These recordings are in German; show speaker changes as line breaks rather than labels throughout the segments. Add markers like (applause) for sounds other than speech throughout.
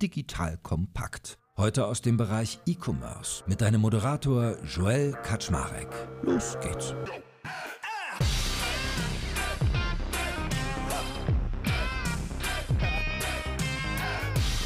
Digital Kompakt. Heute aus dem Bereich E-Commerce mit deinem Moderator Joel Kaczmarek. Los geht's.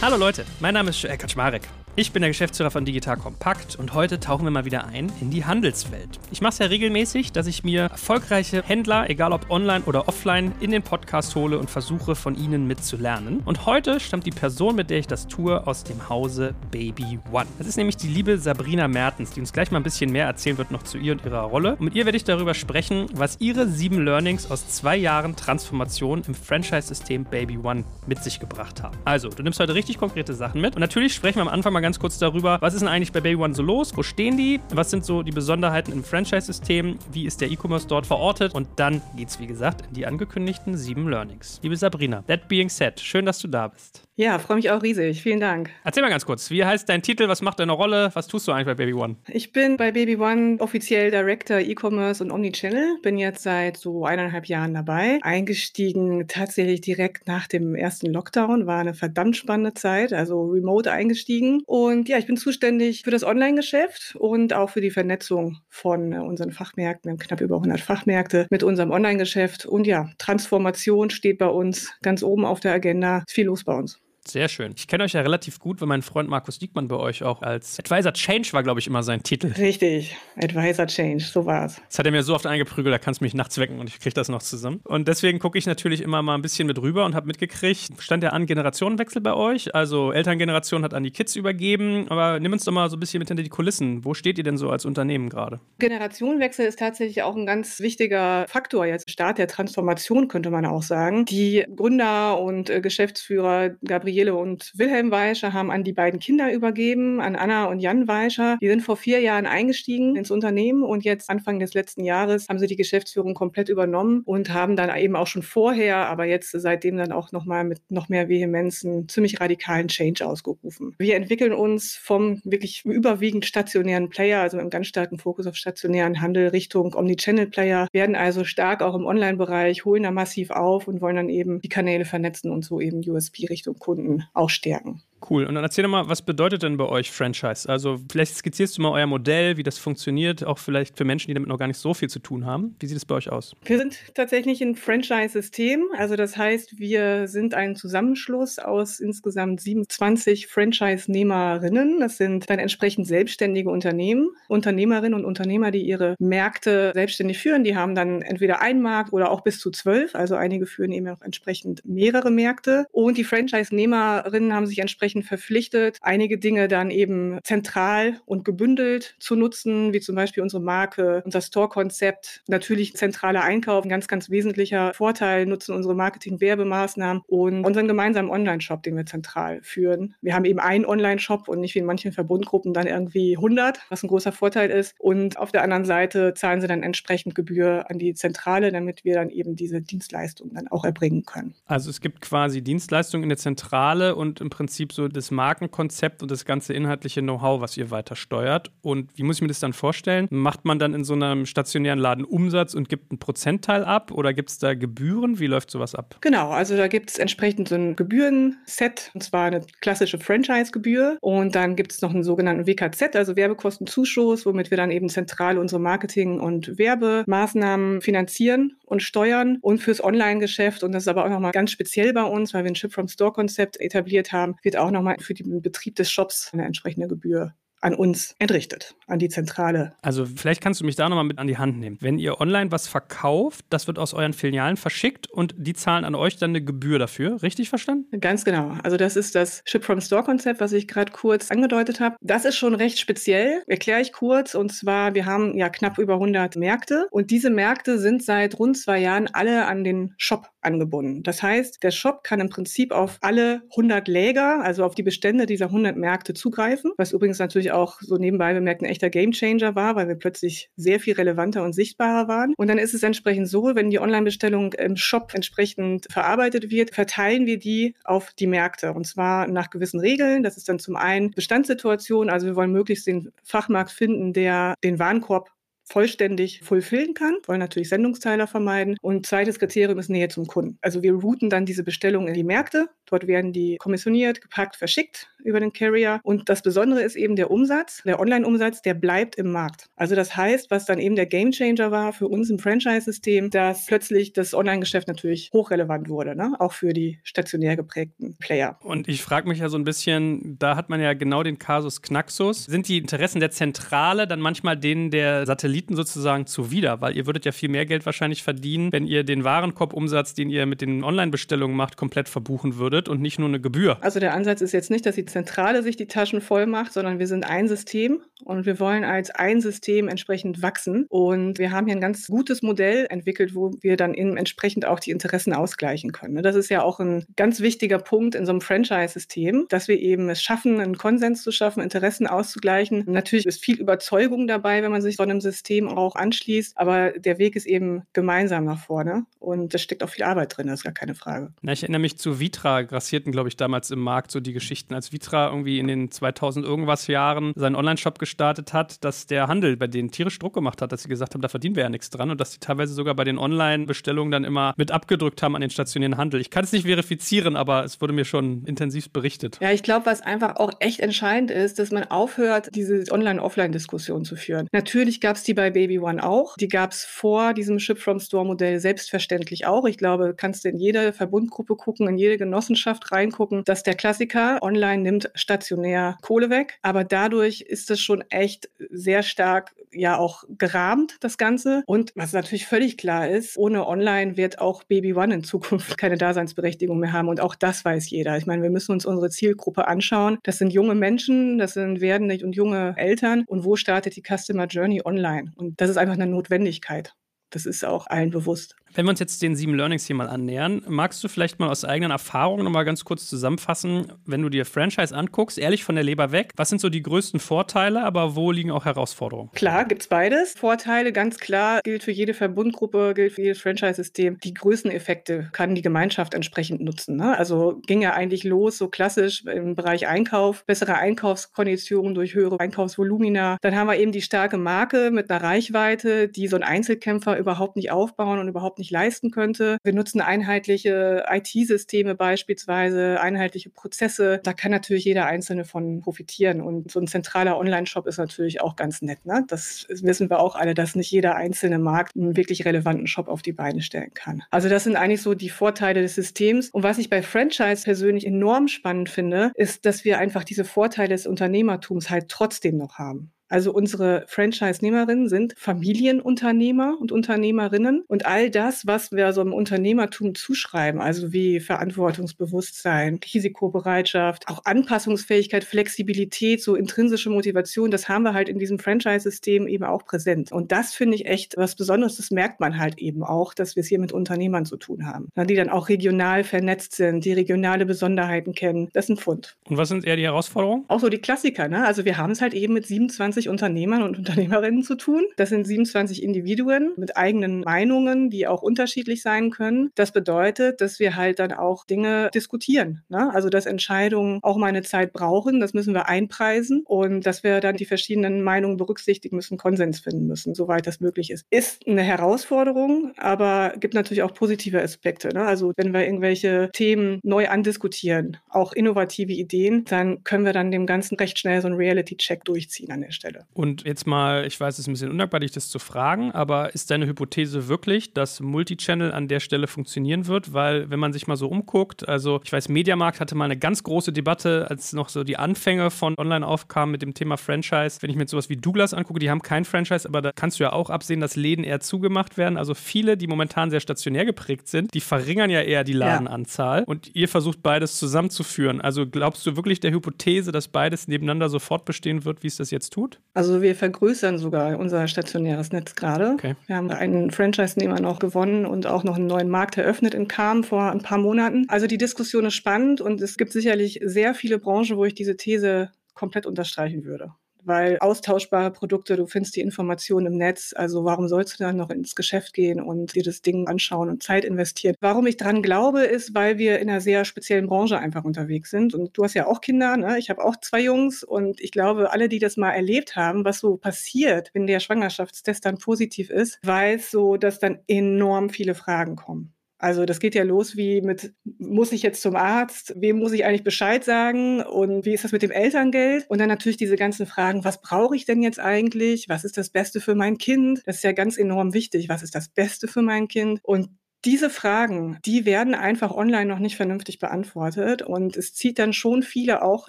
Hallo Leute, mein Name ist Joel Kaczmarek. Ich bin der Geschäftsführer von Digital Kompakt und heute tauchen wir mal wieder ein in die Handelswelt. Ich mache es ja regelmäßig, dass ich mir erfolgreiche Händler, egal ob online oder offline, in den Podcast hole und versuche von ihnen mitzulernen. Und heute stammt die Person, mit der ich das tue, aus dem Hause Baby One. Das ist nämlich die liebe Sabrina Mertens, die uns gleich mal ein bisschen mehr erzählen wird noch zu ihr und ihrer Rolle. Und mit ihr werde ich darüber sprechen, was ihre sieben Learnings aus zwei Jahren Transformation im Franchise-System Baby One mit sich gebracht haben. Also, du nimmst heute richtig konkrete Sachen mit und natürlich sprechen wir am Anfang mal ganz kurz darüber, was ist denn eigentlich bei Baby One so los? Wo stehen die? Was sind so die Besonderheiten im Franchise-System? Wie ist der E-Commerce dort verortet? Und dann geht's, wie gesagt, in die angekündigten sieben Learnings. Liebe Sabrina, that being said, schön, dass du da bist.
Ja, freue mich auch riesig. Vielen Dank.
Erzähl mal ganz kurz, wie heißt dein Titel? Was macht deine Rolle? Was tust du eigentlich bei Baby One?
Ich bin bei Baby One offiziell Director E-Commerce und Omnichannel. Bin jetzt seit so eineinhalb Jahren dabei. Eingestiegen tatsächlich direkt nach dem ersten Lockdown. War eine verdammt spannende Zeit, also remote eingestiegen. Und ja, ich bin zuständig für das Online-Geschäft und auch für die Vernetzung von unseren Fachmärkten. Wir haben knapp über 100 Fachmärkte mit unserem Online-Geschäft. Und ja, Transformation steht bei uns ganz oben auf der Agenda. Ist viel los bei uns.
Sehr schön. Ich kenne euch ja relativ gut, weil mein Freund Markus Diekmann bei euch auch als Advisor Change war, glaube ich, immer sein Titel.
Richtig, Advisor Change, so war's.
Das hat er mir so oft eingeprügelt, da kannst du mich nachts wecken und ich kriege das noch zusammen. Und deswegen gucke ich natürlich immer mal ein bisschen mit rüber und habe mitgekriegt, stand ja an Generationenwechsel bei euch. Also Elterngeneration hat an die Kids übergeben, aber nimm uns doch mal so ein bisschen mit hinter die Kulissen. Wo steht ihr denn so als Unternehmen gerade?
Generationenwechsel ist tatsächlich auch ein ganz wichtiger Faktor jetzt. Start der Transformation könnte man auch sagen. Die Gründer und äh, Geschäftsführer Gabriele und Wilhelm Weischer haben an die beiden Kinder übergeben, an Anna und Jan Weischer. Die sind vor vier Jahren eingestiegen ins Unternehmen und jetzt Anfang des letzten Jahres haben sie die Geschäftsführung komplett übernommen und haben dann eben auch schon vorher, aber jetzt seitdem dann auch nochmal mit noch mehr Vehemenz einen ziemlich radikalen Change ausgerufen. Wir entwickeln uns vom wirklich überwiegend stationären Player, also mit einem ganz starken Fokus auf stationären Handel Richtung Omnichannel-Player, werden also stark auch im Online-Bereich, holen da massiv auf und wollen dann eben die Kanäle vernetzen und so eben USP Richtung Kunden auch stärken.
Cool. Und dann erzähl doch mal, was bedeutet denn bei euch Franchise? Also vielleicht skizzierst du mal euer Modell, wie das funktioniert, auch vielleicht für Menschen, die damit noch gar nicht so viel zu tun haben. Wie sieht es bei euch aus?
Wir sind tatsächlich ein Franchise-System. Also das heißt, wir sind ein Zusammenschluss aus insgesamt 27 Franchise-Nehmerinnen. Das sind dann entsprechend selbstständige Unternehmen, Unternehmerinnen und Unternehmer, die ihre Märkte selbstständig führen. Die haben dann entweder einen Markt oder auch bis zu zwölf. Also einige führen eben auch entsprechend mehrere Märkte. Und die Franchise-Nehmerinnen haben sich entsprechend entsprechend verpflichtet, einige Dinge dann eben zentral und gebündelt zu nutzen, wie zum Beispiel unsere Marke, unser Store-Konzept, natürlich zentraler Einkauf, ein ganz, ganz wesentlicher Vorteil, nutzen unsere Marketing-Werbemaßnahmen und unseren gemeinsamen Online-Shop, den wir zentral führen. Wir haben eben einen Online-Shop und nicht wie in manchen Verbundgruppen dann irgendwie 100, was ein großer Vorteil ist. Und auf der anderen Seite zahlen sie dann entsprechend Gebühr an die Zentrale, damit wir dann eben diese Dienstleistung dann auch erbringen können.
Also es gibt quasi Dienstleistungen in der Zentrale und im Prinzip so das Markenkonzept und das ganze inhaltliche Know-how, was ihr weiter steuert. Und wie muss ich mir das dann vorstellen? Macht man dann in so einem stationären Laden Umsatz und gibt einen Prozentteil ab oder gibt es da Gebühren? Wie läuft sowas ab?
Genau, also da gibt es entsprechend so ein Gebührenset, und zwar eine klassische Franchise-Gebühr. Und dann gibt es noch einen sogenannten WKZ, also Werbekostenzuschuss, womit wir dann eben zentral unsere Marketing- und Werbemaßnahmen finanzieren und steuern. Und fürs Online-Geschäft, und das ist aber auch nochmal ganz speziell bei uns, weil wir ein Ship-from-Store-Konzept etabliert haben, wird auch nochmal für den Betrieb des Shops eine entsprechende Gebühr an uns entrichtet, an die Zentrale.
Also vielleicht kannst du mich da nochmal mit an die Hand nehmen. Wenn ihr online was verkauft, das wird aus euren Filialen verschickt und die zahlen an euch dann eine Gebühr dafür. Richtig verstanden?
Ganz genau. Also das ist das Ship-from-Store-Konzept, was ich gerade kurz angedeutet habe. Das ist schon recht speziell, erkläre ich kurz. Und zwar, wir haben ja knapp über 100 Märkte und diese Märkte sind seit rund zwei Jahren alle an den Shop angebunden. Das heißt, der Shop kann im Prinzip auf alle 100 Läger, also auf die Bestände dieser 100 Märkte zugreifen, was übrigens natürlich auch so nebenbei bemerkt ein echter Gamechanger war, weil wir plötzlich sehr viel relevanter und sichtbarer waren. Und dann ist es entsprechend so, wenn die Online-Bestellung im Shop entsprechend verarbeitet wird, verteilen wir die auf die Märkte. Und zwar nach gewissen Regeln. Das ist dann zum einen Bestandssituation. Also wir wollen möglichst den Fachmarkt finden, der den Warenkorb vollständig fulfillen kann, wollen natürlich Sendungsteiler vermeiden. Und zweites Kriterium ist Nähe zum Kunden. Also wir routen dann diese Bestellungen in die Märkte. Dort werden die kommissioniert, gepackt, verschickt über den Carrier. Und das Besondere ist eben der Umsatz, der Online-Umsatz, der bleibt im Markt. Also das heißt, was dann eben der Gamechanger war für uns im Franchise-System, dass plötzlich das Online-Geschäft natürlich hochrelevant wurde, ne? auch für die stationär geprägten Player.
Und ich frage mich ja so ein bisschen, da hat man ja genau den Kasus Knaxus. Sind die Interessen der Zentrale dann manchmal denen der Satelliten sozusagen zuwider? Weil ihr würdet ja viel mehr Geld wahrscheinlich verdienen, wenn ihr den Warenkorbumsatz, den ihr mit den Online-Bestellungen macht, komplett verbuchen würdet und nicht nur eine Gebühr.
Also der Ansatz ist jetzt nicht, dass die Zentrale sich die Taschen voll macht, sondern wir sind ein System und wir wollen als ein System entsprechend wachsen. Und wir haben hier ein ganz gutes Modell entwickelt, wo wir dann entsprechend auch die Interessen ausgleichen können. Das ist ja auch ein ganz wichtiger Punkt in so einem Franchise-System, dass wir eben es schaffen, einen Konsens zu schaffen, Interessen auszugleichen. Natürlich ist viel Überzeugung dabei, wenn man sich so einem System auch anschließt, aber der Weg ist eben gemeinsam nach vorne und da steckt auch viel Arbeit drin, das ist gar keine Frage.
Na, ich erinnere mich zu Vitra, grassierten, glaube ich, damals im Markt so die Geschichten, als Vitra irgendwie in den 2000 irgendwas Jahren seinen Online-Shop gestartet hat, dass der Handel bei denen tierisch Druck gemacht hat, dass sie gesagt haben, da verdienen wir ja nichts dran und dass sie teilweise sogar bei den Online-Bestellungen dann immer mit abgedrückt haben an den stationären Handel. Ich kann es nicht verifizieren, aber es wurde mir schon intensiv berichtet.
Ja, ich glaube, was einfach auch echt entscheidend ist, dass man aufhört, diese Online-Offline-Diskussion zu führen. Natürlich gab es die bei Baby One auch. Die gab es vor diesem Ship-from-Store-Modell selbstverständlich auch. Ich glaube, kannst du in jede Verbundgruppe gucken, in jede Genossenschaft reingucken, dass der Klassiker online nimmt stationär Kohle weg. Aber dadurch ist es schon echt sehr stark ja auch gerahmt, das Ganze. Und was natürlich völlig klar ist, ohne Online wird auch Baby One in Zukunft (laughs) keine Daseinsberechtigung mehr haben. Und auch das weiß jeder. Ich meine, wir müssen uns unsere Zielgruppe anschauen. Das sind junge Menschen, das sind werdende und junge Eltern. Und wo startet die Customer Journey online? Und das ist einfach eine Notwendigkeit. Das ist auch allen bewusst.
Wenn wir uns jetzt den sieben Learnings hier mal annähern, magst du vielleicht mal aus eigenen Erfahrungen nochmal ganz kurz zusammenfassen, wenn du dir Franchise anguckst, ehrlich von der Leber weg, was sind so die größten Vorteile, aber wo liegen auch Herausforderungen?
Klar, gibt es beides. Vorteile, ganz klar, gilt für jede Verbundgruppe, gilt für jedes Franchise-System. Die größten Effekte kann die Gemeinschaft entsprechend nutzen. Ne? Also ging ja eigentlich los, so klassisch im Bereich Einkauf, bessere Einkaufskonditionen durch höhere Einkaufsvolumina. Dann haben wir eben die starke Marke mit einer Reichweite, die so ein Einzelkämpfer überhaupt nicht aufbauen und überhaupt nicht nicht leisten könnte. Wir nutzen einheitliche IT-Systeme beispielsweise, einheitliche Prozesse. Da kann natürlich jeder Einzelne von profitieren. Und so ein zentraler Online-Shop ist natürlich auch ganz nett. Ne? Das wissen wir auch alle, dass nicht jeder einzelne Markt einen wirklich relevanten Shop auf die Beine stellen kann. Also das sind eigentlich so die Vorteile des Systems. Und was ich bei Franchise persönlich enorm spannend finde, ist, dass wir einfach diese Vorteile des Unternehmertums halt trotzdem noch haben. Also unsere Franchise-Nehmerinnen sind Familienunternehmer und Unternehmerinnen und all das, was wir so im Unternehmertum zuschreiben, also wie Verantwortungsbewusstsein, Risikobereitschaft, auch Anpassungsfähigkeit, Flexibilität, so intrinsische Motivation, das haben wir halt in diesem Franchise-System eben auch präsent. Und das finde ich echt was Besonderes. Das merkt man halt eben auch, dass wir es hier mit Unternehmern zu tun haben, die dann auch regional vernetzt sind, die regionale Besonderheiten kennen. Das ist ein Pfund.
Und was sind eher die Herausforderungen?
Auch so die Klassiker. Ne? Also wir haben es halt eben mit 27 27 Unternehmern und Unternehmerinnen zu tun. Das sind 27 Individuen mit eigenen Meinungen, die auch unterschiedlich sein können. Das bedeutet, dass wir halt dann auch Dinge diskutieren. Ne? Also, dass Entscheidungen auch mal eine Zeit brauchen, das müssen wir einpreisen und dass wir dann die verschiedenen Meinungen berücksichtigen müssen, Konsens finden müssen, soweit das möglich ist. Ist eine Herausforderung, aber gibt natürlich auch positive Aspekte. Ne? Also, wenn wir irgendwelche Themen neu andiskutieren, auch innovative Ideen, dann können wir dann dem Ganzen recht schnell so einen Reality-Check durchziehen an der Stelle. Stelle.
Und jetzt mal, ich weiß, es ist ein bisschen undankbar, dich das zu fragen, aber ist deine Hypothese wirklich, dass Multichannel an der Stelle funktionieren wird? Weil, wenn man sich mal so umguckt, also ich weiß, Mediamarkt hatte mal eine ganz große Debatte, als noch so die Anfänge von Online aufkamen mit dem Thema Franchise. Wenn ich mir jetzt sowas wie Douglas angucke, die haben kein Franchise, aber da kannst du ja auch absehen, dass Läden eher zugemacht werden. Also viele, die momentan sehr stationär geprägt sind, die verringern ja eher die Ladenanzahl ja. und ihr versucht beides zusammenzuführen. Also glaubst du wirklich der Hypothese, dass beides nebeneinander sofort bestehen wird, wie es das jetzt tut?
Also wir vergrößern sogar unser stationäres Netz gerade. Okay. Wir haben einen Franchise-Nehmer noch gewonnen und auch noch einen neuen Markt eröffnet in Kam vor ein paar Monaten. Also die Diskussion ist spannend und es gibt sicherlich sehr viele Branchen, wo ich diese These komplett unterstreichen würde weil austauschbare Produkte, du findest die Informationen im Netz, also warum sollst du dann noch ins Geschäft gehen und dir das Ding anschauen und Zeit investieren? Warum ich dran glaube, ist, weil wir in einer sehr speziellen Branche einfach unterwegs sind und du hast ja auch Kinder, ne? ich habe auch zwei Jungs und ich glaube, alle, die das mal erlebt haben, was so passiert, wenn der Schwangerschaftstest dann positiv ist, weiß so, dass dann enorm viele Fragen kommen. Also das geht ja los wie mit, muss ich jetzt zum Arzt? Wem muss ich eigentlich Bescheid sagen? Und wie ist das mit dem Elterngeld? Und dann natürlich diese ganzen Fragen, was brauche ich denn jetzt eigentlich? Was ist das Beste für mein Kind? Das ist ja ganz enorm wichtig. Was ist das Beste für mein Kind? Und diese Fragen, die werden einfach online noch nicht vernünftig beantwortet und es zieht dann schon viele auch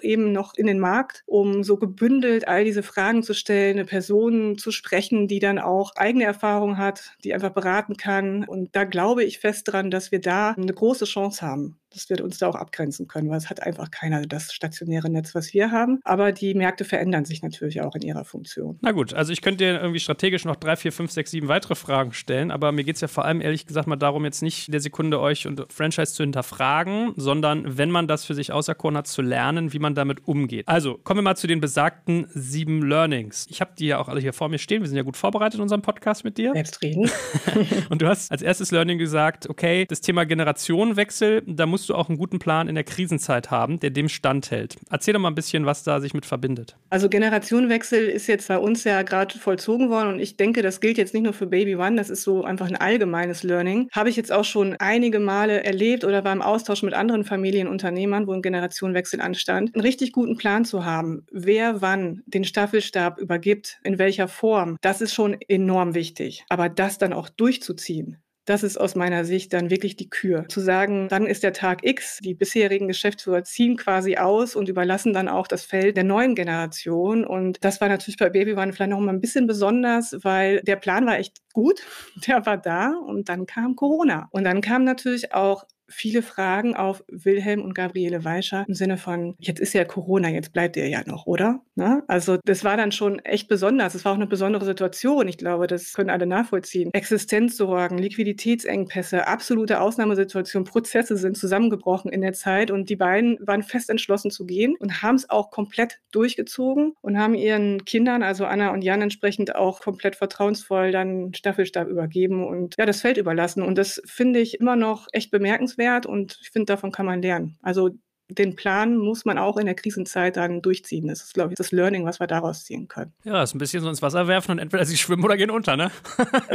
eben noch in den Markt, um so gebündelt all diese Fragen zu stellen, eine Person zu sprechen, die dann auch eigene Erfahrung hat, die einfach beraten kann. Und da glaube ich fest dran, dass wir da eine große Chance haben, das wird uns da auch abgrenzen können, weil es hat einfach keiner das stationäre Netz, was wir haben. Aber die Märkte verändern sich natürlich auch in ihrer Funktion.
Na gut, also ich könnte dir irgendwie strategisch noch drei, vier, fünf, sechs, sieben weitere Fragen stellen, aber mir geht es ja vor allem ehrlich gesagt mal darum, jetzt nicht in der Sekunde euch und Franchise zu hinterfragen, sondern wenn man das für sich auserkoren hat, zu lernen, wie man damit umgeht. Also kommen wir mal zu den besagten sieben Learnings. Ich habe die ja auch alle hier vor mir stehen. Wir sind ja gut vorbereitet in unserem Podcast mit dir.
Selbstredend. (laughs)
und du hast als erstes Learning gesagt, okay, das Thema Generationenwechsel, da musst musst du auch einen guten Plan in der Krisenzeit haben, der dem standhält. Erzähl doch mal ein bisschen, was da sich mit verbindet.
Also Generationenwechsel ist jetzt bei uns ja gerade vollzogen worden und ich denke, das gilt jetzt nicht nur für Baby One, das ist so einfach ein allgemeines Learning. Habe ich jetzt auch schon einige Male erlebt oder war im Austausch mit anderen Familienunternehmern, wo ein Generationenwechsel anstand, einen richtig guten Plan zu haben, wer wann den Staffelstab übergibt, in welcher Form, das ist schon enorm wichtig. Aber das dann auch durchzuziehen, das ist aus meiner Sicht dann wirklich die Kür. Zu sagen, dann ist der Tag X, die bisherigen Geschäftsführer ziehen quasi aus und überlassen dann auch das Feld der neuen Generation. Und das war natürlich bei Baby One vielleicht noch mal ein bisschen besonders, weil der Plan war echt gut, (laughs) der war da und dann kam Corona. Und dann kam natürlich auch viele Fragen auf Wilhelm und Gabriele Weischer im Sinne von, jetzt ist ja Corona, jetzt bleibt ihr ja noch, oder? Ne? Also das war dann schon echt besonders. Es war auch eine besondere Situation. Ich glaube, das können alle nachvollziehen. Existenzsorgen, Liquiditätsengpässe, absolute Ausnahmesituation, Prozesse sind zusammengebrochen in der Zeit und die beiden waren fest entschlossen zu gehen und haben es auch komplett durchgezogen und haben ihren Kindern, also Anna und Jan entsprechend auch komplett vertrauensvoll dann Staffelstab übergeben und ja, das Feld überlassen. Und das finde ich immer noch echt bemerkenswert wert und ich finde, davon kann man lernen. Also den Plan muss man auch in der Krisenzeit dann durchziehen. Das ist, glaube ich, das Learning, was wir daraus ziehen können.
Ja, ist ein bisschen so ins Wasser werfen und entweder sie schwimmen oder gehen unter, ne?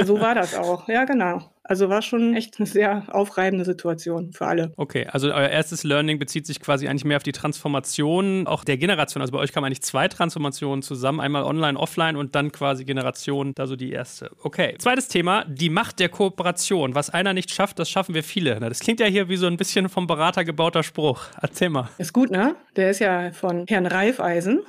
so war (laughs) das auch. Ja, genau. Also war schon echt eine sehr aufreibende Situation für alle.
Okay, also euer erstes Learning bezieht sich quasi eigentlich mehr auf die Transformation auch der Generation. Also bei euch kamen eigentlich zwei Transformationen zusammen, einmal online, offline und dann quasi Generation, da so die erste. Okay, zweites Thema, die Macht der Kooperation. Was einer nicht schafft, das schaffen wir viele. Das klingt ja hier wie so ein bisschen vom Berater gebauter Spruch. Erzähl mal.
Ist gut, ne? Der ist ja von Herrn Reifeisen.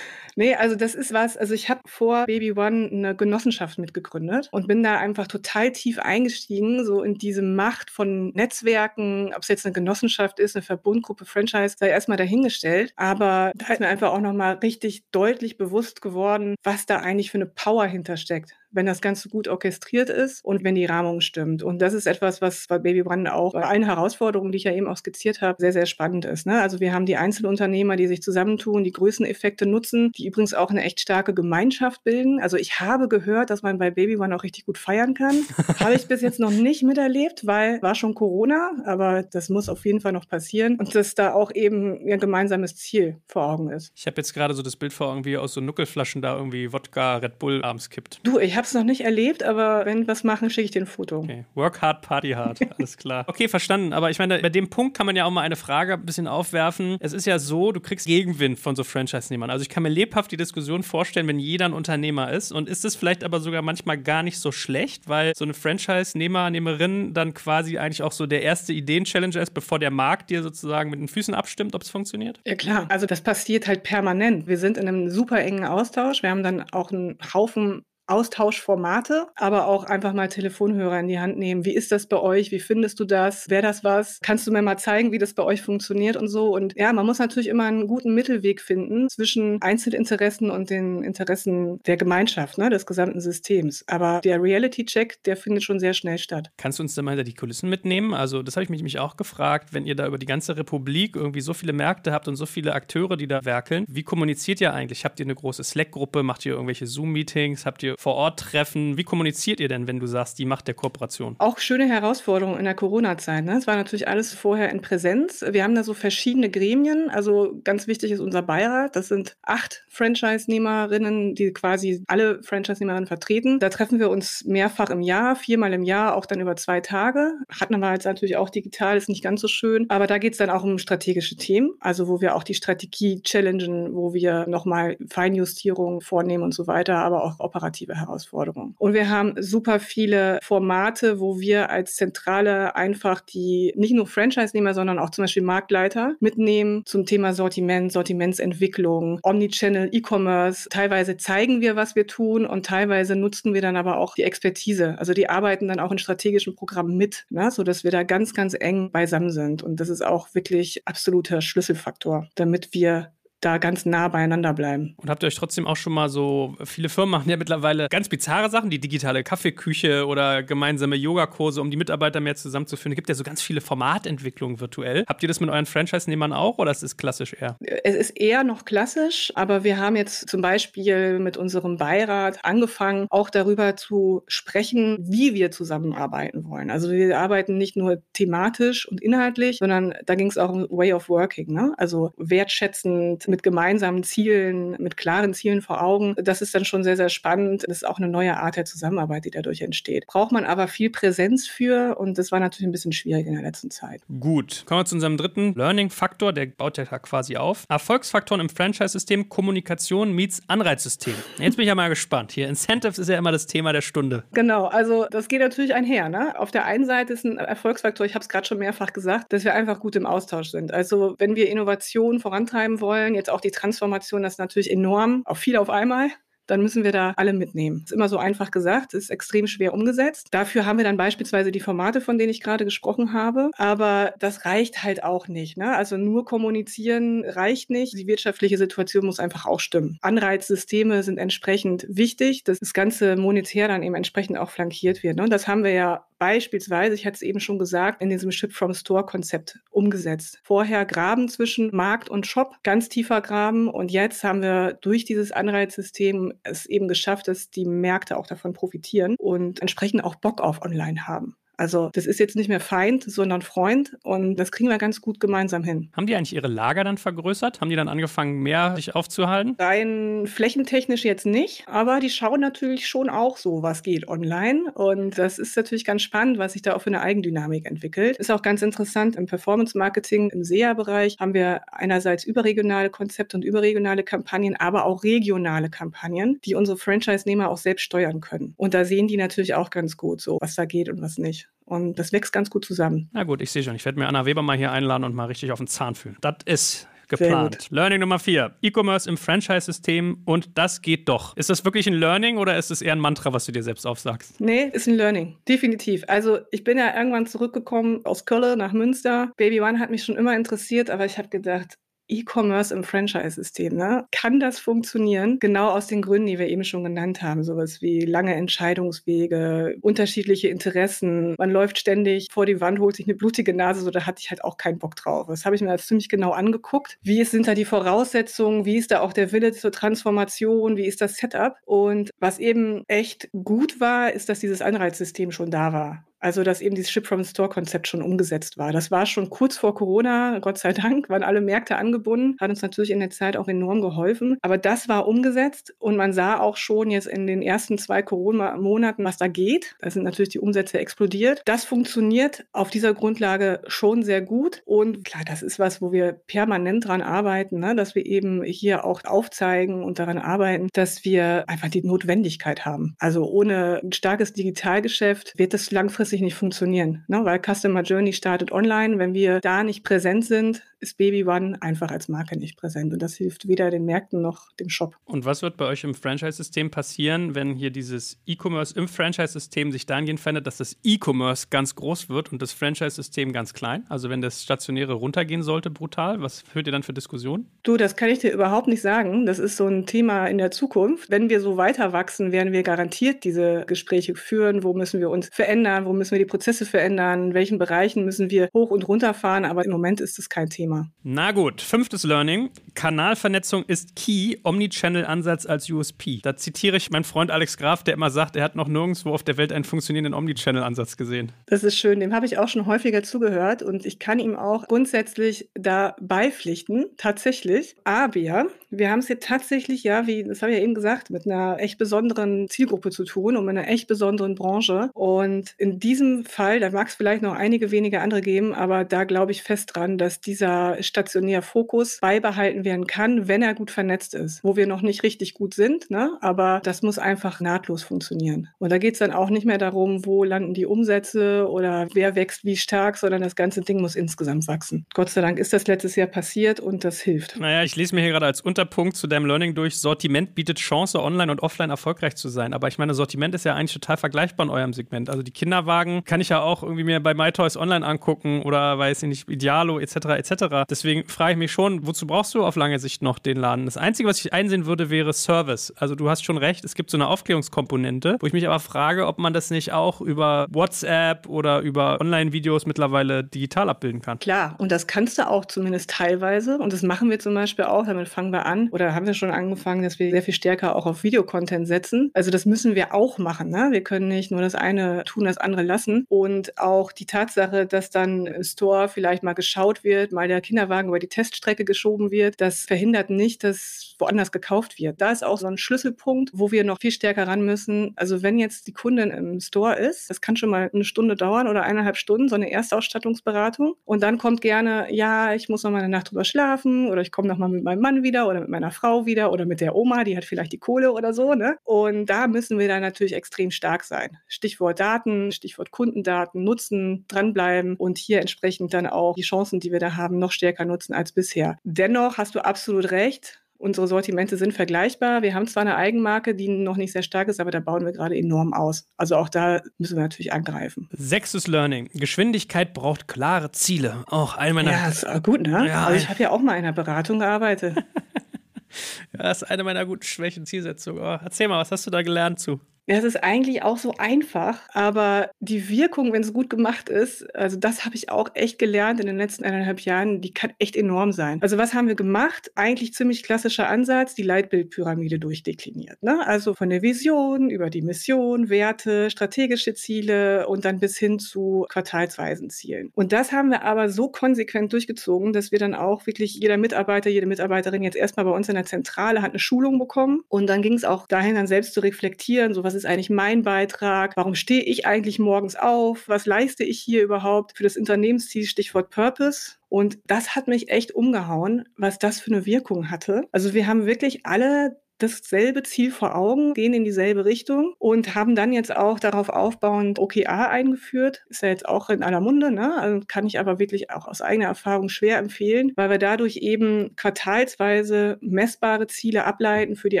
Nee, also das ist was, also ich habe vor Baby One eine Genossenschaft mitgegründet und bin da einfach total tief eingestiegen, so in diese Macht von Netzwerken, ob es jetzt eine Genossenschaft ist, eine Verbundgruppe, Franchise, sei erstmal dahingestellt. Aber da ist mir einfach auch nochmal richtig deutlich bewusst geworden, was da eigentlich für eine Power hintersteckt wenn das Ganze gut orchestriert ist und wenn die Rahmung stimmt. Und das ist etwas, was bei Baby Brand auch bei allen Herausforderungen, die ich ja eben auch skizziert habe, sehr, sehr spannend ist. Ne? Also wir haben die Einzelunternehmer, die sich zusammentun, die Größeneffekte nutzen, die übrigens auch eine echt starke Gemeinschaft bilden. Also ich habe gehört, dass man bei Baby One auch richtig gut feiern kann. (laughs) habe ich bis jetzt noch nicht miterlebt, weil war schon Corona, aber das muss auf jeden Fall noch passieren und dass da auch eben ein gemeinsames Ziel vor Augen ist.
Ich habe jetzt gerade so das Bild vor Augen, wie aus so Nuckelflaschen da irgendwie Wodka Red Bull abends kippt.
Du, ich habe habe es noch nicht erlebt, aber wenn wir was machen, schicke ich dir ein Foto.
Okay. Work hard, party hard. Alles klar. (laughs) Okay, verstanden. Aber ich meine, bei dem Punkt kann man ja auch mal eine Frage ein bisschen aufwerfen. Es ist ja so, du kriegst Gegenwind von so Franchise-Nehmern. Also ich kann mir lebhaft die Diskussion vorstellen, wenn jeder ein Unternehmer ist. Und ist es vielleicht aber sogar manchmal gar nicht so schlecht, weil so eine Franchise-Nehmer, Nehmerin dann quasi eigentlich auch so der erste Ideen-Challenger ist, bevor der Markt dir sozusagen mit den Füßen abstimmt, ob es funktioniert?
Ja klar, also das passiert halt permanent. Wir sind in einem super engen Austausch. Wir haben dann auch einen Haufen Austauschformate, aber auch einfach mal Telefonhörer in die Hand nehmen. Wie ist das bei euch? Wie findest du das? Wäre das was? Kannst du mir mal zeigen, wie das bei euch funktioniert und so? Und ja, man muss natürlich immer einen guten Mittelweg finden zwischen Einzelinteressen und den Interessen der Gemeinschaft, ne, des gesamten Systems. Aber der Reality-Check, der findet schon sehr schnell statt.
Kannst du uns da mal hinter die Kulissen mitnehmen? Also, das habe ich mich auch gefragt, wenn ihr da über die ganze Republik irgendwie so viele Märkte habt und so viele Akteure, die da werkeln, wie kommuniziert ihr eigentlich? Habt ihr eine große Slack-Gruppe? Macht ihr irgendwelche Zoom-Meetings? Habt ihr vor Ort treffen? Wie kommuniziert ihr denn, wenn du sagst, die Macht der Kooperation?
Auch schöne Herausforderungen in der Corona-Zeit. Ne? Es war natürlich alles vorher in Präsenz. Wir haben da so verschiedene Gremien. Also ganz wichtig ist unser Beirat. Das sind acht Franchise-Nehmerinnen, die quasi alle Franchise-Nehmerinnen vertreten. Da treffen wir uns mehrfach im Jahr, viermal im Jahr, auch dann über zwei Tage. Hatten wir jetzt natürlich auch digital, ist nicht ganz so schön. Aber da geht es dann auch um strategische Themen, also wo wir auch die Strategie challengen, wo wir nochmal Feinjustierungen vornehmen und so weiter, aber auch operative massive Herausforderung. Und wir haben super viele Formate, wo wir als Zentrale einfach die nicht nur Franchise-Nehmer, sondern auch zum Beispiel Marktleiter mitnehmen zum Thema Sortiment, Sortimentsentwicklung, Omnichannel, E-Commerce. Teilweise zeigen wir, was wir tun und teilweise nutzen wir dann aber auch die Expertise. Also die arbeiten dann auch in strategischen Programmen mit, ne, sodass wir da ganz, ganz eng beisammen sind. Und das ist auch wirklich absoluter Schlüsselfaktor, damit wir da ganz nah beieinander bleiben.
Und habt ihr euch trotzdem auch schon mal so, viele Firmen machen ja mittlerweile ganz bizarre Sachen, die digitale Kaffeeküche oder gemeinsame Yogakurse, um die Mitarbeiter mehr zusammenzuführen. Es gibt ja so ganz viele Formatentwicklungen virtuell. Habt ihr das mit euren Franchise-Nehmern auch oder ist es klassisch eher?
Es ist eher noch klassisch, aber wir haben jetzt zum Beispiel mit unserem Beirat angefangen, auch darüber zu sprechen, wie wir zusammenarbeiten wollen. Also wir arbeiten nicht nur thematisch und inhaltlich, sondern da ging es auch um Way of Working, ne? also wertschätzend mit gemeinsamen Zielen, mit klaren Zielen vor Augen. Das ist dann schon sehr, sehr spannend. Das ist auch eine neue Art der Zusammenarbeit, die dadurch entsteht. Braucht man aber viel Präsenz für und das war natürlich ein bisschen schwierig in der letzten Zeit.
Gut, kommen wir zu unserem dritten Learning-Faktor, der baut ja quasi auf. Erfolgsfaktoren im Franchise-System, Kommunikation meets Anreizsystem. Jetzt bin ich ja mal gespannt. Hier, Incentives ist ja immer das Thema der Stunde.
Genau, also das geht natürlich einher. Ne? Auf der einen Seite ist ein Erfolgsfaktor, ich habe es gerade schon mehrfach gesagt, dass wir einfach gut im Austausch sind. Also wenn wir Innovation vorantreiben wollen, jetzt auch die Transformation, das ist natürlich enorm, auch viel auf einmal dann müssen wir da alle mitnehmen. Ist immer so einfach gesagt, ist extrem schwer umgesetzt. Dafür haben wir dann beispielsweise die Formate, von denen ich gerade gesprochen habe. Aber das reicht halt auch nicht. Ne? Also nur kommunizieren reicht nicht. Die wirtschaftliche Situation muss einfach auch stimmen. Anreizsysteme sind entsprechend wichtig, dass das Ganze monetär dann eben entsprechend auch flankiert wird. Ne? Und das haben wir ja beispielsweise, ich hatte es eben schon gesagt, in diesem Ship-from-Store-Konzept umgesetzt. Vorher Graben zwischen Markt und Shop, ganz tiefer Graben. Und jetzt haben wir durch dieses Anreizsystem es eben geschafft, dass die Märkte auch davon profitieren und entsprechend auch Bock auf Online haben. Also das ist jetzt nicht mehr Feind, sondern Freund und das kriegen wir ganz gut gemeinsam hin.
Haben die eigentlich ihre Lager dann vergrößert? Haben die dann angefangen, mehr sich aufzuhalten?
Rein flächentechnisch jetzt nicht, aber die schauen natürlich schon auch so, was geht online und das ist natürlich ganz spannend, was sich da auch für eine Eigendynamik entwickelt. Ist auch ganz interessant, im Performance-Marketing, im SEA-Bereich haben wir einerseits überregionale Konzepte und überregionale Kampagnen, aber auch regionale Kampagnen, die unsere Franchise-Nehmer auch selbst steuern können. Und da sehen die natürlich auch ganz gut so, was da geht und was nicht. Und das wächst ganz gut zusammen.
Na gut, ich sehe schon. Ich werde mir Anna Weber mal hier einladen und mal richtig auf den Zahn fühlen. Das ist geplant. Learning Nummer vier. E-Commerce im Franchise-System und das geht doch. Ist das wirklich ein Learning oder ist es eher ein Mantra, was du dir selbst aufsagst?
Nee, ist ein Learning. Definitiv. Also ich bin ja irgendwann zurückgekommen aus Köln nach Münster. Baby One hat mich schon immer interessiert, aber ich habe gedacht, E-Commerce im Franchise-System. Ne? Kann das funktionieren? Genau aus den Gründen, die wir eben schon genannt haben. Sowas wie lange Entscheidungswege, unterschiedliche Interessen. Man läuft ständig vor die Wand, holt sich eine blutige Nase. So, da hatte ich halt auch keinen Bock drauf. Das habe ich mir als ziemlich genau angeguckt. Wie sind da die Voraussetzungen? Wie ist da auch der Wille zur Transformation? Wie ist das Setup? Und was eben echt gut war, ist, dass dieses Anreizsystem schon da war. Also, dass eben dieses Ship-from-Store-Konzept schon umgesetzt war. Das war schon kurz vor Corona, Gott sei Dank, waren alle Märkte angebunden, hat uns natürlich in der Zeit auch enorm geholfen. Aber das war umgesetzt und man sah auch schon jetzt in den ersten zwei Corona-Monaten, was da geht. Da sind natürlich die Umsätze explodiert. Das funktioniert auf dieser Grundlage schon sehr gut. Und klar, das ist was, wo wir permanent dran arbeiten, ne? dass wir eben hier auch aufzeigen und daran arbeiten, dass wir einfach die Notwendigkeit haben. Also ohne ein starkes Digitalgeschäft wird das langfristig langfristig nicht funktionieren, ne? weil Customer Journey startet online. Wenn wir da nicht präsent sind, ist Baby One einfach als Marke nicht präsent. Und das hilft weder den Märkten noch dem Shop.
Und was wird bei euch im Franchise-System passieren, wenn hier dieses E-Commerce im Franchise-System sich dahingehend verändert, dass das E-Commerce ganz groß wird und das Franchise-System ganz klein? Also wenn das Stationäre runtergehen sollte, brutal, was führt ihr dann für Diskussionen?
Du, das kann ich dir überhaupt nicht sagen. Das ist so ein Thema in der Zukunft. Wenn wir so weiter wachsen, werden wir garantiert diese Gespräche führen. Wo müssen wir uns verändern? Wo müssen wir die Prozesse verändern? In welchen Bereichen müssen wir hoch und runter fahren? Aber im Moment ist das kein Thema.
Na gut, fünftes Learning. Kanalvernetzung ist key, Omnichannel-Ansatz als USP. Da zitiere ich meinen Freund Alex Graf, der immer sagt, er hat noch nirgendwo auf der Welt einen funktionierenden Omnichannel-Ansatz gesehen.
Das ist schön, dem habe ich auch schon häufiger zugehört und ich kann ihm auch grundsätzlich da beipflichten, tatsächlich. Aber wir haben es hier tatsächlich, ja, wie, das habe ich ja eben gesagt, mit einer echt besonderen Zielgruppe zu tun und mit einer echt besonderen Branche. Und in diesem Fall, da mag es vielleicht noch einige wenige andere geben, aber da glaube ich fest dran, dass dieser stationäre Fokus beibehalten werden kann, wenn er gut vernetzt ist. Wo wir noch nicht richtig gut sind, ne? aber das muss einfach nahtlos funktionieren. Und da geht es dann auch nicht mehr darum, wo landen die Umsätze oder wer wächst wie stark, sondern das ganze Ding muss insgesamt wachsen. Gott sei Dank ist das letztes Jahr passiert und das hilft.
Naja, ich lese mir hier gerade als Unterpunkt zu deinem Learning durch, Sortiment bietet Chance, online und offline erfolgreich zu sein. Aber ich meine, Sortiment ist ja eigentlich total vergleichbar in eurem Segment. Also die Kinderwagen kann ich ja auch irgendwie mir bei MyToys online angucken oder weiß ich nicht, Idealo etc. etc. Deswegen frage ich mich schon, wozu brauchst du auf lange Sicht noch den Laden? Das Einzige, was ich einsehen würde, wäre Service. Also du hast schon recht, es gibt so eine Aufklärungskomponente, wo ich mich aber frage, ob man das nicht auch über WhatsApp oder über Online-Videos mittlerweile digital abbilden kann.
Klar, und das kannst du auch zumindest teilweise. Und das machen wir zum Beispiel auch, damit fangen wir an oder haben wir schon angefangen, dass wir sehr viel stärker auch auf Videocontent setzen. Also das müssen wir auch machen. Ne? Wir können nicht nur das eine tun, das andere lassen. Und auch die Tatsache, dass dann Store vielleicht mal geschaut wird, mal der Kinderwagen über die Teststrecke geschoben wird, das verhindert nicht, dass woanders gekauft wird. Da ist auch so ein Schlüsselpunkt, wo wir noch viel stärker ran müssen. Also wenn jetzt die Kundin im Store ist, das kann schon mal eine Stunde dauern oder eineinhalb Stunden, so eine Erstausstattungsberatung. Und dann kommt gerne, ja, ich muss noch mal eine Nacht drüber schlafen oder ich komme noch mal mit meinem Mann wieder oder mit meiner Frau wieder oder mit der Oma, die hat vielleicht die Kohle oder so. Ne? Und da müssen wir dann natürlich extrem stark sein. Stichwort Daten, Stichwort Kundendaten, nutzen, dranbleiben und hier entsprechend dann auch die Chancen, die wir da haben, noch stärker nutzen als bisher. Dennoch hast du absolut recht. Unsere Sortimente sind vergleichbar. Wir haben zwar eine Eigenmarke, die noch nicht sehr stark ist, aber da bauen wir gerade enorm aus. Also auch da müssen wir natürlich angreifen.
Sechstes Learning. Geschwindigkeit braucht klare Ziele. Auch eine meiner.
Ja, ist gut, ne? Ja, also ich habe ja auch mal in einer Beratung gearbeitet. (laughs)
ja, das ist eine meiner guten Schwächen, Zielsetzungen. Oh, erzähl mal, was hast du da gelernt zu?
Ja, es ist eigentlich auch so einfach, aber die Wirkung, wenn es gut gemacht ist, also das habe ich auch echt gelernt in den letzten eineinhalb Jahren, die kann echt enorm sein. Also was haben wir gemacht? Eigentlich ziemlich klassischer Ansatz, die Leitbildpyramide durchdekliniert. Ne? Also von der Vision über die Mission, Werte, strategische Ziele und dann bis hin zu quartalsweisen Zielen. Und das haben wir aber so konsequent durchgezogen, dass wir dann auch wirklich jeder Mitarbeiter, jede Mitarbeiterin jetzt erstmal bei uns in der Zentrale hat eine Schulung bekommen und dann ging es auch dahin, dann selbst zu reflektieren, so was ist eigentlich mein Beitrag? Warum stehe ich eigentlich morgens auf? Was leiste ich hier überhaupt für das Unternehmensziel? Stichwort Purpose. Und das hat mich echt umgehauen, was das für eine Wirkung hatte. Also wir haben wirklich alle dasselbe Ziel vor Augen, gehen in dieselbe Richtung und haben dann jetzt auch darauf aufbauend OKA eingeführt. Ist ja jetzt auch in aller Munde, ne? Also kann ich aber wirklich auch aus eigener Erfahrung schwer empfehlen, weil wir dadurch eben quartalsweise messbare Ziele ableiten für die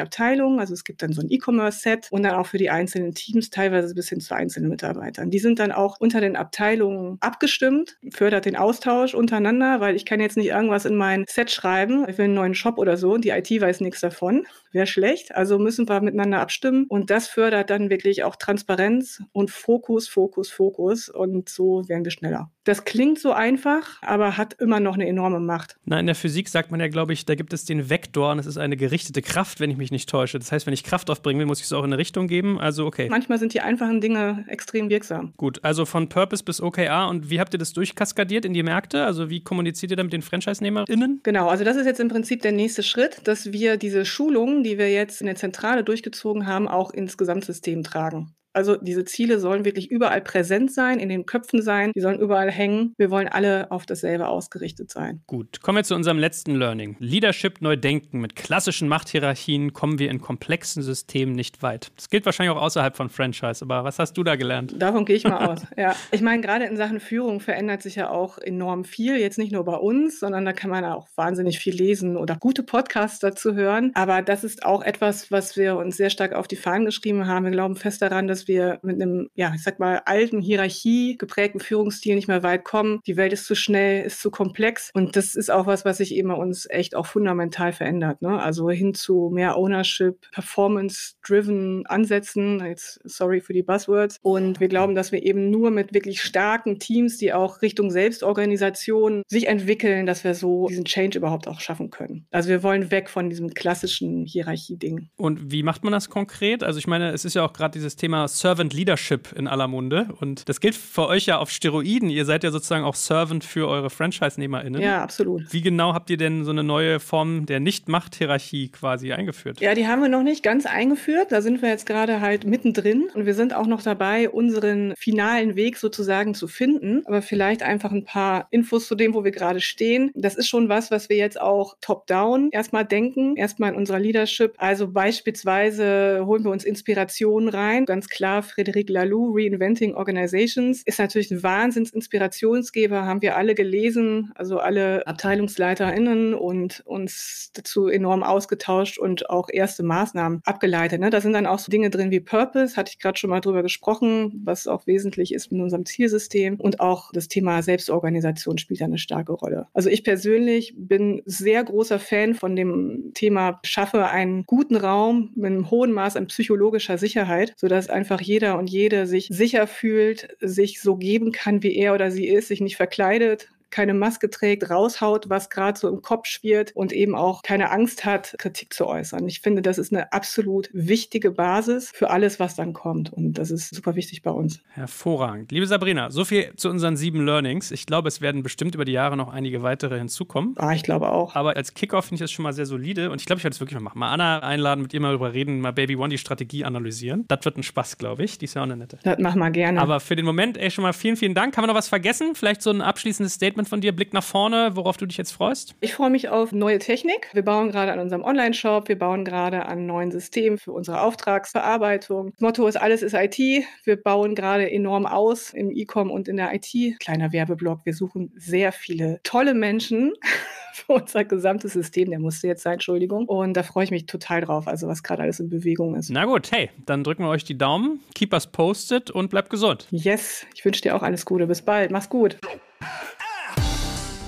Abteilung. Also es gibt dann so ein E-Commerce-Set und dann auch für die einzelnen Teams, teilweise bis hin zu einzelnen Mitarbeitern. Die sind dann auch unter den Abteilungen abgestimmt, fördert den Austausch untereinander, weil ich kann jetzt nicht irgendwas in mein Set schreiben, ich will einen neuen Shop oder so und die IT weiß nichts davon. Wer schlecht. Also müssen wir miteinander abstimmen. Und das fördert dann wirklich auch Transparenz und Fokus, Fokus, Fokus. Und so werden wir schneller. Das klingt so einfach, aber hat immer noch eine enorme Macht.
Na, in der Physik sagt man ja, glaube ich, da gibt es den Vektor und es ist eine gerichtete Kraft, wenn ich mich nicht täusche. Das heißt, wenn ich Kraft aufbringen will, muss ich es auch in eine Richtung geben. Also, okay.
Manchmal sind die einfachen Dinge extrem wirksam.
Gut, also von Purpose bis OKR. Und wie habt ihr das durchkaskadiert in die Märkte? Also, wie kommuniziert ihr da mit den Franchise-NehmerInnen?
Genau, also das ist jetzt im Prinzip der nächste Schritt, dass wir diese Schulungen, die wir jetzt in der Zentrale durchgezogen haben, auch ins Gesamtsystem tragen. Also diese Ziele sollen wirklich überall präsent sein, in den Köpfen sein, die sollen überall hängen. Wir wollen alle auf dasselbe ausgerichtet sein.
Gut, kommen wir zu unserem letzten Learning. Leadership neu denken. Mit klassischen Machthierarchien kommen wir in komplexen Systemen nicht weit. Das gilt wahrscheinlich auch außerhalb von Franchise, aber was hast du da gelernt?
Davon gehe ich mal aus. (laughs) Ja, ich meine, gerade in Sachen Führung verändert sich ja auch enorm viel. Jetzt nicht nur bei uns, sondern da kann man auch wahnsinnig viel lesen oder gute Podcasts dazu hören. Aber das ist auch etwas, was wir uns sehr stark auf die Fahnen geschrieben haben. Wir glauben fest daran, dass wir mit einem, ja, ich sag mal, alten Hierarchie geprägten Führungsstil nicht mehr weit kommen. Die Welt ist zu schnell, ist zu komplex. Und das ist auch was, was sich eben bei uns echt auch fundamental verändert. Ne? Also hin zu mehr Ownership, Performance-driven Ansätzen. Jetzt sorry für die Buzzwords. Und wir glauben, dass wir eben nur mit wirklich starken Teams, die auch Richtung Selbstorganisation sich entwickeln, dass wir so diesen Change überhaupt auch schaffen können. Also wir wollen weg von diesem klassischen Hierarchie-Ding.
Und wie macht man das konkret? Also ich meine, es ist ja auch gerade dieses Thema Servant Leadership in aller Munde. Und das gilt für euch ja auf Steroiden. Ihr seid ja sozusagen auch Servant für eure Franchise-NehmerInnen.
Ja, absolut.
Wie genau habt ihr denn so eine neue Form der Nicht-Macht-Hierarchie quasi eingeführt?
Ja, die haben wir noch nicht ganz eingeführt. Da sind wir jetzt gerade halt mittendrin. Und wir sind auch noch dabei, unseren finalen Weg sozusagen zu finden. Aber vielleicht einfach ein paar Infos zu dem, wo wir gerade stehen. Das ist schon was, was wir jetzt auch top-down erstmal denken, erstmal in unserer Leadership. Also beispielsweise holen wir uns Inspirationen rein. Ganz klar, Frédéric Laloux, Reinventing Organizations, ist natürlich ein Wahnsinns-Inspirationsgeber, haben wir alle gelesen, also alle AbteilungsleiterInnen und uns dazu enorm ausgetauscht und auch erste Maßnahmen abgeleitet. Ne? Da sind dann auch so Dinge drin wie Purpose, hatte ich gerade schon mal drüber gesprochen, was auch wesentlich ist in unserem Zielsystem und auch das Thema Selbstorganisation spielt eine starke Rolle. Also ich persönlich bin sehr großer Fan von dem Thema, schaffe einen guten Raum mit einem hohen Maß an psychologischer Sicherheit, sodass einfach jeder und jede sich sicher fühlt, sich so geben kann, wie er oder sie ist, sich nicht verkleidet, keine Maske trägt, raushaut, was gerade so im Kopf schwirrt und eben auch keine Angst hat, Kritik zu äußern. Ich finde, das ist eine absolut wichtige Basis für alles, was dann kommt. Und das ist super wichtig bei uns.
Hervorragend. Liebe Sabrina, so viel zu unseren sieben Learnings. Ich glaube, es werden bestimmt über die Jahre noch einige weitere hinzukommen.
Ah, ich glaube auch.
Aber als Kickoff finde ich das schon mal sehr solide. Und ich glaube, ich werde es wirklich mal machen. Mal Anna einladen, mit ihr mal darüber reden, mal Baby One die Strategie analysieren. Das wird ein Spaß, glaube ich. Die ist ja auch eine nette.
Das machen wir gerne.
Aber für den Moment, ey, schon mal vielen, vielen Dank. Haben wir noch was vergessen? Vielleicht so ein abschließendes Statement von dir, Blick nach vorne, worauf du dich jetzt freust?
Ich freue mich auf neue Technik. Wir bauen gerade an unserem Online-Shop, wir bauen gerade an neuen Systemen für unsere Auftragsverarbeitung. Das Motto ist, alles ist IT. Wir bauen gerade enorm aus im E-Com und in der IT. Kleiner Werbeblock, wir suchen sehr viele tolle Menschen (laughs) für unser gesamtes System. Der musste jetzt sein, Entschuldigung. Und da freue ich mich total drauf, also was gerade alles in Bewegung ist.
Na gut, hey, dann drücken wir euch die Daumen. Keep us posted und bleibt gesund.
Yes, ich wünsche dir auch alles Gute. Bis bald. Mach's gut.